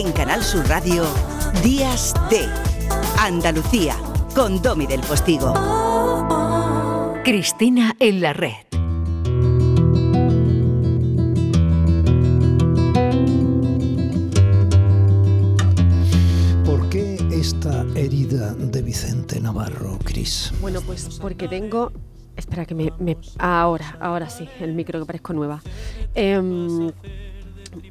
En Canal Sur Radio, Días de Andalucía, con Domi del Postigo. Cristina en la red. ¿Por qué esta herida de Vicente Navarro, Cris? Bueno, pues porque tengo. Espera, que me. me- ahora, ahora sí, el micro que parezco nueva. Em,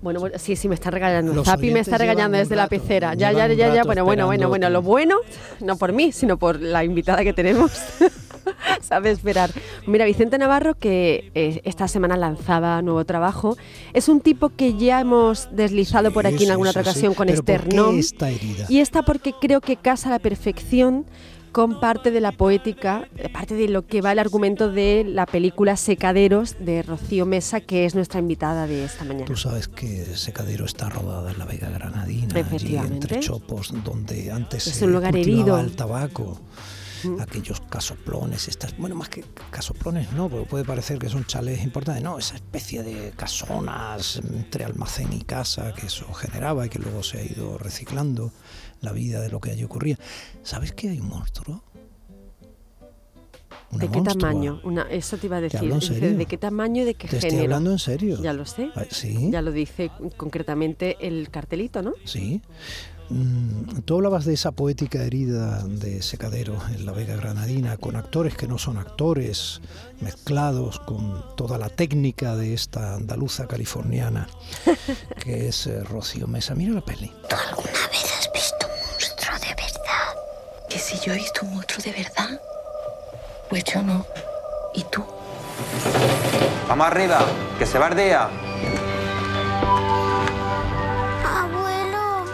bueno, bueno, sí, sí, me está regañando. Los Zapi me está regañando desde la pecera. Ya, ya, ya, ya. Bueno, bueno, bueno, bueno. Lo bueno, no por mí, sino por la invitada que tenemos. Sabe esperar. Mira, Vicente Navarro, que eh, esta semana lanzaba nuevo trabajo, es un tipo que ya hemos deslizado por Sí, aquí en sí, alguna sí, otra sí. ocasión con Pero ¿por qué Esternón. esta herida? Y esta porque creo que casa a la perfección con parte de la poética, parte de lo que va el argumento de la película Secaderos de Rocío Mesa, que es nuestra invitada de esta mañana. Tú sabes que Secadero está rodada en la Vega Granadina, allí entre Chopos, donde antes Es se un lugar cultivaba herido. el tabaco. Mm. Aquellos casoplones, estas, bueno, más que casoplones no, porque puede parecer que son chalés importantes, no, esa especie de casonas entre almacén y casa que eso generaba y que luego se ha ido reciclando la vida de lo que allí ocurría. ¿Sabes que hay un monstruo? Una ¿De qué monstrua. tamaño? Una, eso te iba a decir. Dice. ¿De qué tamaño y de qué Te estoy hablando en serio. Ya lo sé. Ah, Sí. Ya lo dice concretamente el cartelito, ¿no? Sí. Mm, Tú hablabas de esa poética herida de Secadero en la Vega Granadina, con actores que no son actores, mezclados con toda la técnica de esta andaluza californiana, que es eh, Rocío Mesa. Mira la peli. ¿Alguna vez si yo he visto un monstruo de verdad, pues yo no. ¿Y tú? Vamos arriba, que se va el día. Abuelo.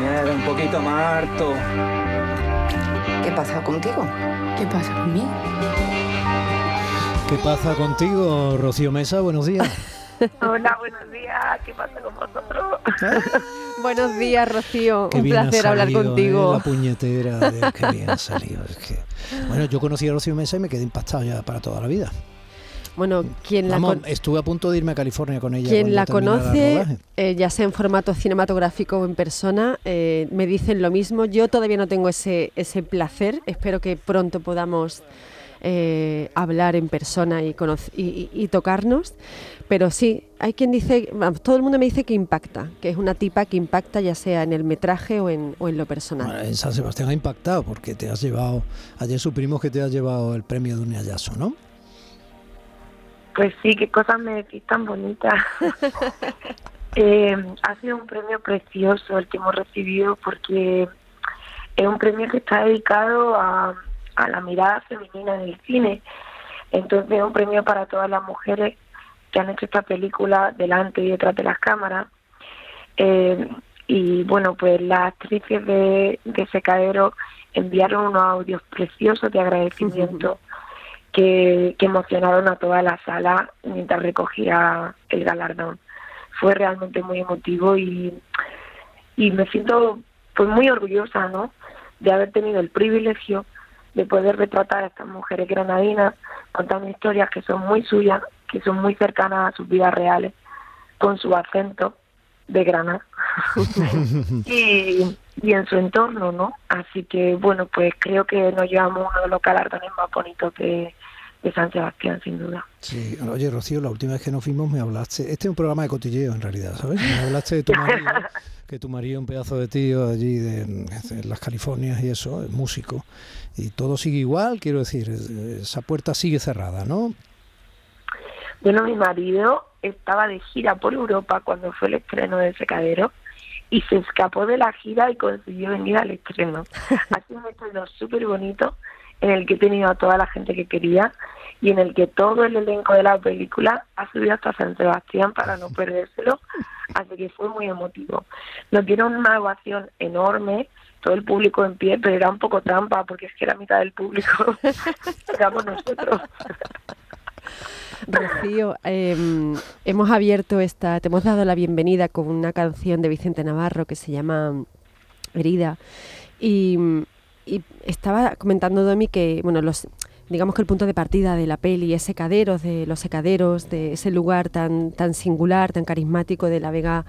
Mira, un poquito más harto. ¿Qué pasa contigo? ¿Qué pasa conmigo? ¿Qué pasa contigo, Rocío Mesa? Buenos días. Hola, buenos días. ¿Qué pasa con vosotros? Buenos días, Rocío. Qué Un placer hablar salido, contigo. ¿eh? La puñetera, Dios, qué bien ha salido. es que- Bueno, yo conocí a Rocío Mesa y me quedé impactado ya para toda la vida. Bueno, quien la, Vamos, con- estuve a punto de irme a California con ella. quien la conoce, eh, ya sea en formato cinematográfico o en persona, eh, me dicen lo mismo. Yo todavía no tengo ese, ese placer. Espero que pronto podamos eh, hablar en persona y, y, y- tocarnos. Pero sí, hay quien dice, vamos, todo el mundo me dice que impacta, que es una tipa que impacta ya sea en el metraje o en, o en lo personal. Bueno, en San Sebastián ha impactado porque te has llevado, ayer supimos que te has llevado el premio de un Ayaso, ¿no? Pues sí, qué cosas me decís tan bonitas. Eh, ha sido un premio precioso el que hemos recibido porque es un premio que está dedicado a, a la mirada femenina del cine. Entonces es un premio para todas las mujeres que han hecho esta película delante y detrás de las cámaras. Eh, y bueno, pues las actrices de, de Secadero enviaron unos audios preciosos de agradecimiento que, que emocionaron a toda la sala mientras recogía el galardón. Fue realmente muy emotivo y, y me siento pues muy orgullosa, ¿no? De haber tenido el privilegio de poder retratar a estas mujeres granadinas contando historias que son muy suyas, que son muy cercanas a sus vidas reales, con su acento de Granada y, y en su entorno, ¿no? Así que, bueno, pues creo que nos llevamos uno de los galardones más bonitos de, de San Sebastián, sin duda. Sí, oye Rocío, la última vez que nos fuimos me hablaste, este es un programa de cotilleo en realidad, ¿sabes? Me hablaste de tu marido, que tu marido es un pedazo de tío allí de, de las Californias y eso, es músico, y todo sigue igual, quiero decir, es- esa puerta sigue cerrada, ¿no? Bueno, mi marido estaba de gira por Europa cuando fue el estreno de Secadero y se escapó de la gira y consiguió venir al estreno. Ha sido un estreno súper bonito en el que he tenido a toda la gente que quería y en el que todo el elenco de la película ha subido hasta San Sebastián para no perdérselo, así que fue muy emotivo. Nos dieron una ovación enorme, todo el público en pie, pero era un poco trampa porque es que la mitad del público éramos nosotros. Rocío, eh, hemos abierto esta, te hemos dado la bienvenida con una canción de Vicente Navarro que se llama Herida. Y, y estaba comentando Domi que, bueno, los, digamos que el punto de partida de la peli es Secaderos, de los secaderos, de ese lugar tan, tan singular, tan carismático de la Vega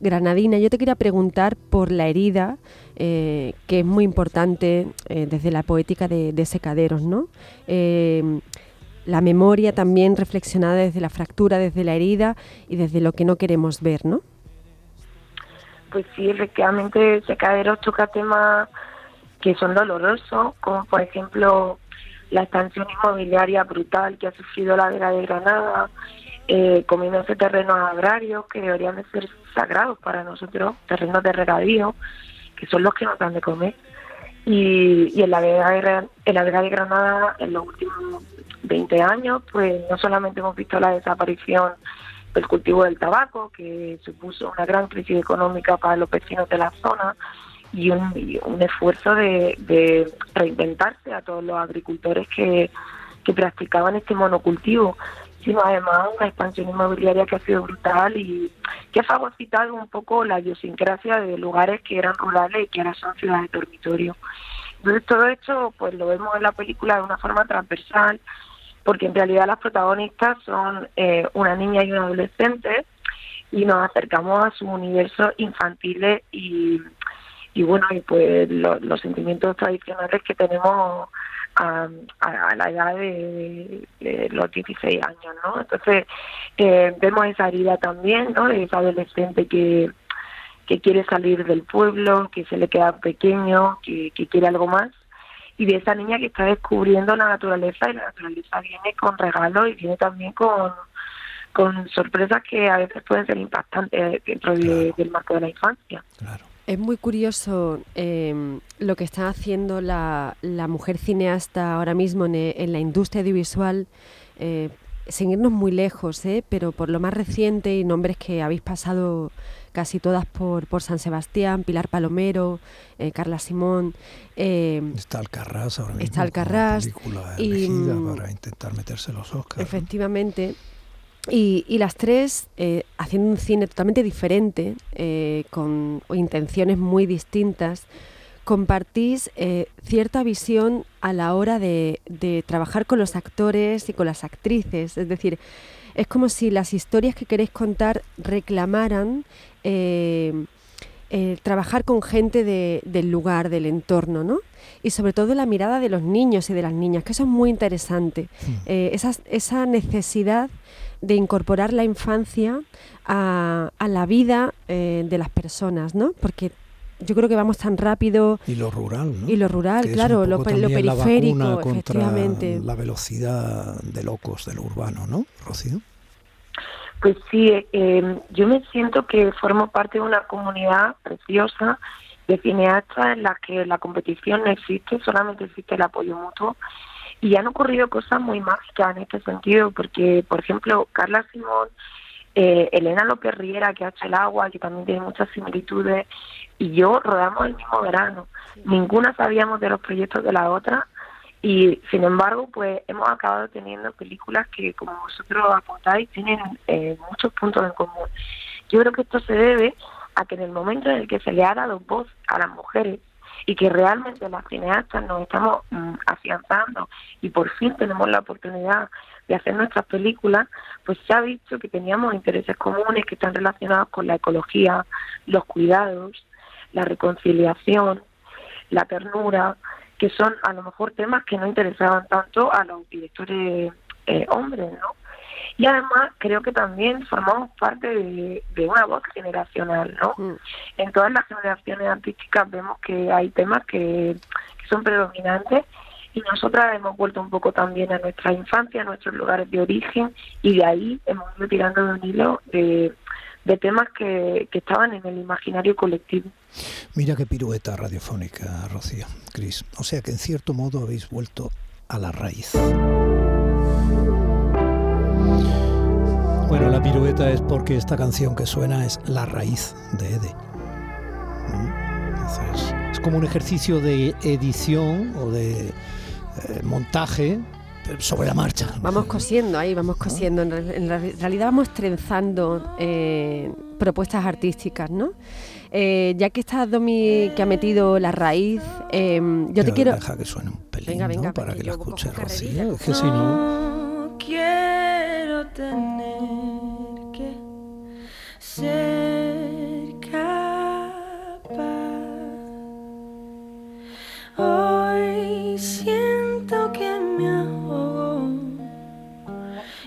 granadina. Yo te quería preguntar por la herida, eh, que es muy importante eh, desde la poética de, Secaderos, ¿no? Eh, la memoria también reflexionada desde la fractura, desde la herida y desde lo que no queremos ver, ¿no? Pues sí, efectivamente, Secaderos toca temas que son dolorosos, como por ejemplo la expansión inmobiliaria brutal que ha sufrido la Vega de Granada, eh, comiéndose terrenos agrarios que deberían de ser sagrados para nosotros, terrenos de regadío, que son los que nos dan de comer. Y, en, la Vega de, en la Vega de Granada, en los últimos 20 años, pues no solamente hemos visto la desaparición del cultivo del tabaco, que supuso una gran crisis económica para los vecinos de la zona, y un, esfuerzo de, reinventarse a todos los agricultores que, practicaban este monocultivo, sino además una expansión inmobiliaria que ha sido brutal y que ha fagocitado un poco la idiosincrasia de lugares que eran rurales y que ahora son ciudades de dormitorio. Entonces todo esto pues lo vemos en la película de una forma transversal, porque en realidad las protagonistas son eh, una niña y un adolescente y nos acercamos a sus universos infantiles y y bueno, y pues los sentimientos tradicionales que tenemos a, la edad de, los 16 años, ¿no? Entonces, eh, vemos esa herida también, ¿no? De esa adolescente que, que quiere salir del pueblo, que se le queda pequeño, que, que quiere algo más, y de esa niña que está descubriendo la naturaleza, y la naturaleza viene con regalos y viene también con con sorpresas que a veces pueden ser impactantes dentro del marco de la infancia. Claro. Es muy curioso em, lo que está haciendo la, mujer cineasta ahora mismo en, la industria audiovisual, eh, sin irnos muy lejos, ¿eh? pero por lo más reciente y nombres que habéis pasado casi todas por, por San Sebastián, Pilar Palomero, eh, Carla Simón. Em, está Alcarrás ahora mismo. Está Alcarrás. y, mm, para intentar meterse los Oscars. Efectivamente. Y, las tres eh, haciendo un cine totalmente diferente, eh, con intenciones muy distintas, compartís eh, cierta visión a la hora de, trabajar con los actores y con las actrices. Es decir, es como si las historias que queréis contar reclamaran trabajar con gente del lugar, del entorno, ¿no? Y sobre todo la mirada de los niños y de las niñas, que eso es muy interesante. Hmm. esa, esa necesidad de incorporar la infancia a, la vida eh, de las personas, ¿no? Porque yo creo que vamos tan rápido. Y lo rural, ¿no? Y lo rural, claro, lo, periférico, la efectivamente. La velocidad de locos del urbano, ¿no, Rocío? Pues sí, eh, yo me siento que formo parte de una comunidad preciosa de cineastas en la que la competición no existe, solamente existe el apoyo mutuo y han ocurrido cosas muy mágicas en este sentido, porque, por ejemplo, Carla Simón, eh, Elena López Riera, que ha hecho el agua, que también tiene muchas similitudes, y yo rodamos el mismo verano. Ninguna sabíamos de los proyectos de la otra, y sin embargo, pues hemos acabado teniendo películas que, como vosotros apuntáis, tienen eh, muchos puntos en común. Yo creo que esto se debe a que en el momento en el que se le ha dado voz a las mujeres, y que realmente las cineastas nos estamos mm, afianzando y por fin tenemos la oportunidad de hacer nuestras películas, pues se ha visto que teníamos intereses comunes que están relacionados con la ecología, los cuidados, la reconciliación, la ternura, que son a lo mejor temas que no interesaban tanto a los directores eh, hombres, ¿no? Y además creo que también formamos parte de, una voz generacional, ¿no? Mm. En todas las generaciones artísticas vemos que hay temas que, son predominantes y nosotras hemos vuelto un poco también a nuestra infancia, a nuestros lugares de origen y de ahí hemos ido tirando de un hilo de, temas que, que, estaban en el imaginario colectivo. Mira qué pirueta radiofónica, Rocío, Cris. O sea que en cierto modo habéis vuelto a la raíz. Bueno, la pirueta es porque esta canción que suena es La raíz de Ede. ¿Mm? es como un ejercicio de edición o de eh, montaje sobre la marcha. Vamos cosiendo ahí, vamos cosiendo. En, realidad vamos trenzando eh, propuestas artísticas, ¿no? Eh, ya que está Domi que ha metido la raíz, em, yo te quiero... Deja que suene un pelín, Venga, venga, ¿no? Para porque que la escuche. Rocío. Es que si no... quiero tener que ser capaz. Hoy siento que me ahogo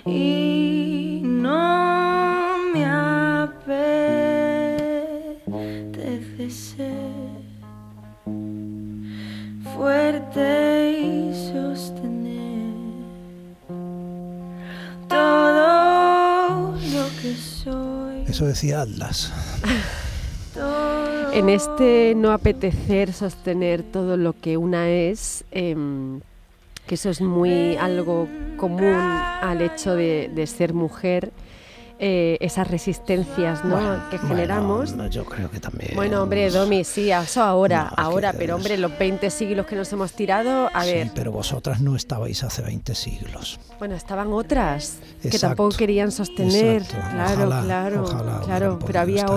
y no me apetece ser fuerte Eso decía Atlas. En este no apetecer sostener todo lo que una es, em, que eso es muy algo común al hecho de, de ser mujer, eh, esas resistencias ¿no? Bueno, que bueno, generamos. no, yo creo que también... Bueno, hombre, Domi, sí, eso ahora, No, ahora, pero hombre, los 20 siglos que nos hemos tirado, a Sí, ver, pero vosotras no estabais hace 20 siglos. bueno, estaban otras que tampoco querían sostener, exacto. claro, Ojalá, claro, ojalá claro, pero había aquí.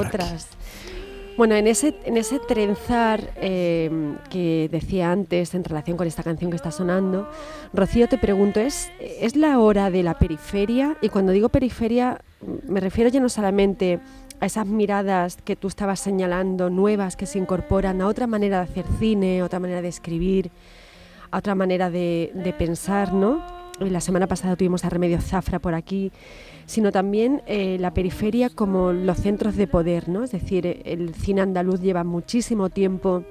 Bueno, en ese, en ese trenzar eh, que decía antes en relación con esta canción que está sonando, Rocío, te pregunto, ¿es, ¿es la hora de la periferia? Y cuando digo periferia, me refiero ya no solamente a esas miradas que tú estabas señalando, nuevas, que se incorporan a otra manera de hacer cine, otra manera de escribir, a otra manera de, de pensar, ¿no? Y La semana pasada tuvimos a Remedio Zafra por aquí, sino también eh, la periferia como los centros de poder, ¿no? Es decir, eh, el cine andaluz lleva muchísimo tiempo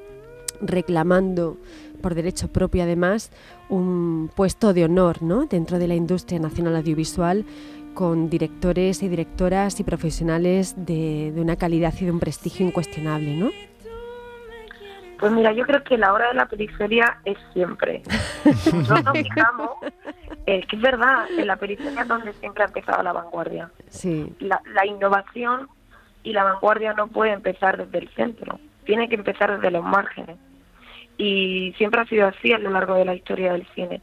reclamando por derecho propio además un puesto de honor ¿no? dentro de la industria nacional audiovisual con directores y directoras y profesionales de, de una calidad y de un prestigio incuestionable, ¿no? Pues mira, yo creo que la hora de la periferia es siempre. Nosotros nos fijamos, eh, que es verdad, en la periferia es donde siempre ha empezado la vanguardia. Sí, La, la innovación y la vanguardia no puede empezar desde el centro, tiene que empezar desde los márgenes. Y siempre ha sido así a lo largo de la historia del cine.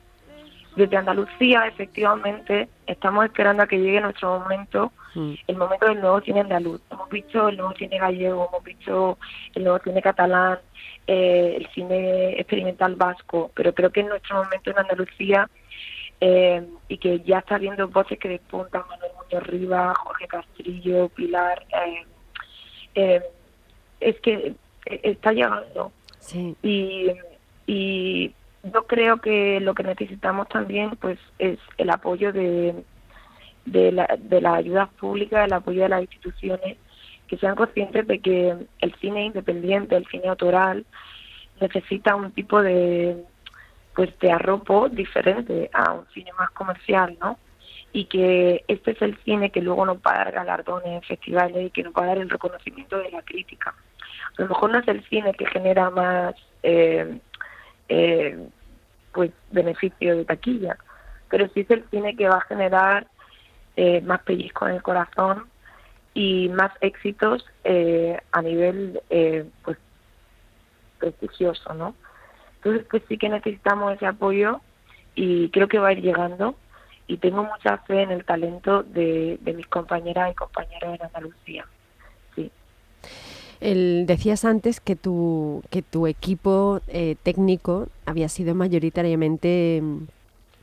Desde Andalucía, efectivamente, estamos esperando a que llegue nuestro momento mm, el momento del nuevo cine andaluz. Hemos visto el nuevo cine gallego, hemos visto el nuevo cine catalán, eh, el cine experimental vasco, pero creo que es nuestro momento en Andalucía eh, y que ya está viendo voces que despuntan, Manuel Muñoz Rivas, Jorge Castrillo, Pilar, eh, eh, es que eh, está llegando. Sí, y, y yo creo que lo que necesitamos también pues es el apoyo de, de, la, de las ayudas públicas, el apoyo de las instituciones que sean conscientes de que el cine independiente, el cine autoral, necesita un tipo de pues de arropo diferente a un cine más comercial, ¿no? Y que este es el cine que luego nos va a dar galardones en festivales y que nos va a dar el reconocimiento de la crítica. A lo mejor no es el cine que genera más eh, eh, pues beneficio de taquilla, pero sí es el cine que va a generar eh, más pellizco en el corazón y más éxitos eh, a nivel eh, pues prestigioso, ¿no? Entonces pues sí que necesitamos ese apoyo y creo que va a ir llegando y tengo mucha fe en el talento de, de mis compañeras y compañeros en Andalucía. El, decías antes que tu, que tu equipo eh, técnico había sido mayoritariamente mm,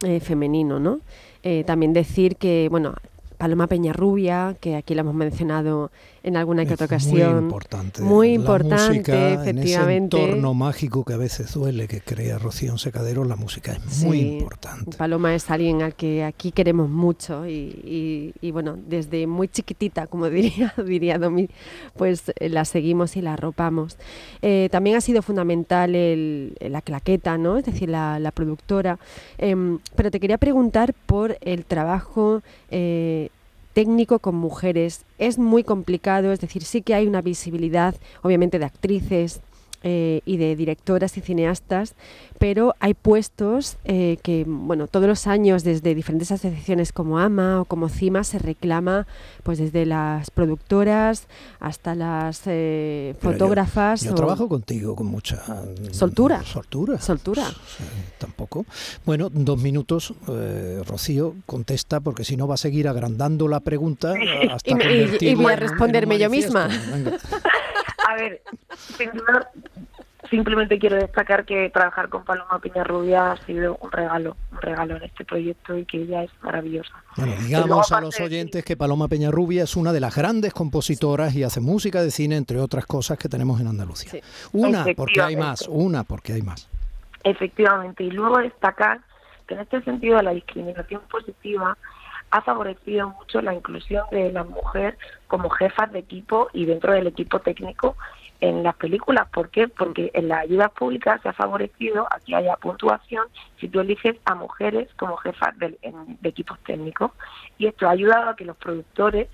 eh, femenino, ¿no? Eh, también decir que, bueno, Paloma Peñarrubia, que aquí la hemos mencionado en alguna que otra Es ocasión. Muy importante. Muy La importante, música, efectivamente. En ese entorno mágico que a veces duele que crea Rocío Secadero, la música es muy Sí, importante. Paloma es alguien al que aquí queremos mucho y, y- y, bueno, desde muy chiquitita, como diría, diría Domi, pues eh, la seguimos y la arropamos. Eh, también ha sido fundamental el- la claqueta, ¿no? Es decir, la, la productora. Em, pero te quería preguntar por el trabajo eh, técnico con mujeres. Es muy complicado, es decir, sí que hay una visibilidad, obviamente, de actrices, eh, y de directoras y cineastas, pero hay puestos eh, que, bueno, todos los años desde diferentes asociaciones como AMA o como CIMA se reclama, pues desde las productoras hasta las eh, yo- fotógrafas. Yo, o- trabajo contigo con mucha mm, Soltura. Soltura. Soltura. Sí, tampoco. Bueno, dos minutos, eh, Rocío, contesta, porque si no va a seguir agrandando la pregunta hasta Y y- y voy a en en responderme yo misma. Venga. A ver, primero, simplemente quiero destacar que trabajar con Paloma Piñarrubia ha sido un regalo, un regalo en este proyecto y que ella es maravillosa. Bueno, luego, digamos a los oyentes que Paloma Peñarrubia es una de las grandes compositoras y hace música de cine, entre otras cosas que tenemos en Andalucía. Sí. Una, porque hay más, una, porque hay más. Efectivamente, y luego destacar que en este sentido la discriminación positiva ha favorecido mucho la inclusión de la mujer como jefas de equipo y dentro del equipo técnico en las películas. ¿Por qué? Porque en las ayudas públicas se ha favorecido a que haya puntuación si tú eliges a mujeres como jefas de, de equipos técnicos. Y esto ha ayudado a que los productores,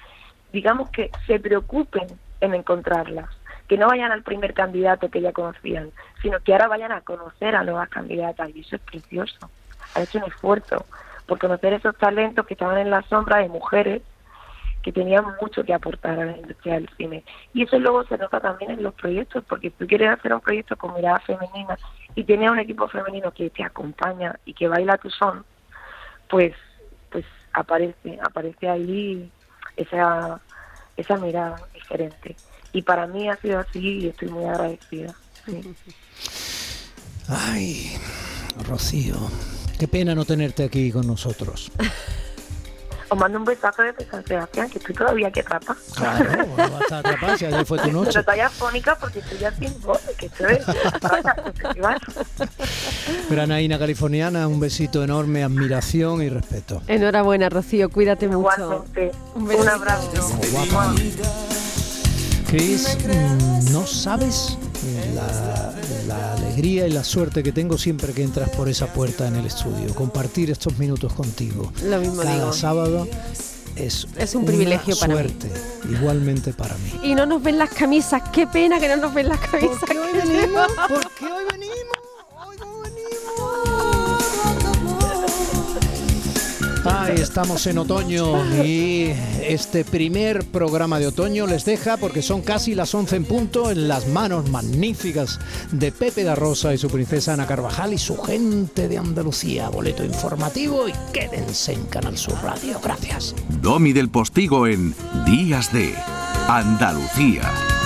digamos que se preocupen en encontrarlas que no vayan al primer candidato que ya conocían, sino que ahora vayan a conocer a nuevas candidatas y eso es precioso. Ha hecho un esfuerzo por conocer esos talentos que estaban en la sombra de mujeres que tenían mucho que aportar a la industria del cine. Y eso luego se nota también en los proyectos, porque si tú quieres hacer un proyecto con mirada femenina y tienes un equipo femenino que te acompaña y que baila tu son, pues pues aparece, aparece ahí esa, esa mirada diferente. Y para mí ha sido así y estoy muy agradecida. sí. Ay, Rocío, qué pena no tenerte aquí con nosotros. Os mando un besazo desde San Sebastián, que estoy todavía que atrapa. Claro, vas a atrapar si ayer fue tu noche. Pero todavía afónica porque estoy ya sin voz, que estoy. Granaína californiana, un besito enorme, admiración y respeto. Enhorabuena, Rocío, cuídate mucho. Igualmente, Un un, besito. abrazo. Guapa. Chris, mm, no sabes la, la alegría y la suerte que tengo siempre que entras por esa puerta en el estudio. Compartir estos minutos contigo. Lo mismo Cada digo. sábado es, Es un una privilegio para mí. suerte, igualmente para mí. Y no nos ven las camisas, qué pena que no nos ven las camisas. ¿Por qué hoy venimos? ¿Por qué hoy venimos? Hoy no Estamos en otoño y este primer programa de otoño les deja, porque son casi las 11 en punto, en las manos magníficas de Pepe da Rosa y su princesa Ana Carvajal y su gente de Andalucía. Boleto informativo y quédense en Canal Sur Radio. Gracias. Domi del Postigo en Días de Andalucía.